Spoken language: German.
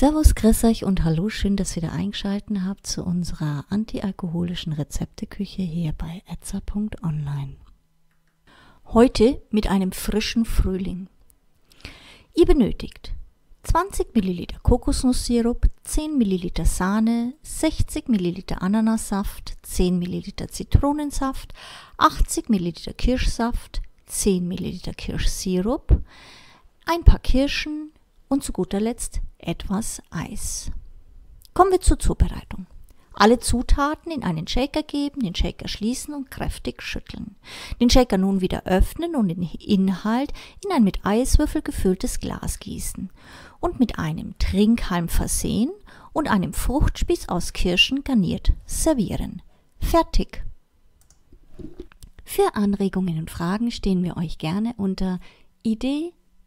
Servus, grüß euch und hallo, schön, dass ihr wieder eingeschalten habt zu unserer antialkoholischen Rezepteküche hier bei etza.online. Heute mit einem frischen Frühling. Ihr benötigt 20 ml Kokosnusssirup, 10 ml Sahne, 60 ml Ananassaft, 10 ml Zitronensaft, 80 ml Kirschsaft, 10 ml Kirschsirup, ein paar Kirschen und zu guter Letzt etwas Eis. Kommen wir zur Zubereitung. Alle Zutaten in einen Shaker geben, den Shaker schließen und kräftig schütteln. Den Shaker nun wieder öffnen und den Inhalt in ein mit Eiswürfel gefülltes Glas gießen und mit einem Trinkhalm versehen und einem Fruchtspieß aus Kirschen garniert servieren. Fertig. Für Anregungen und Fragen stehen wir euch gerne unter idee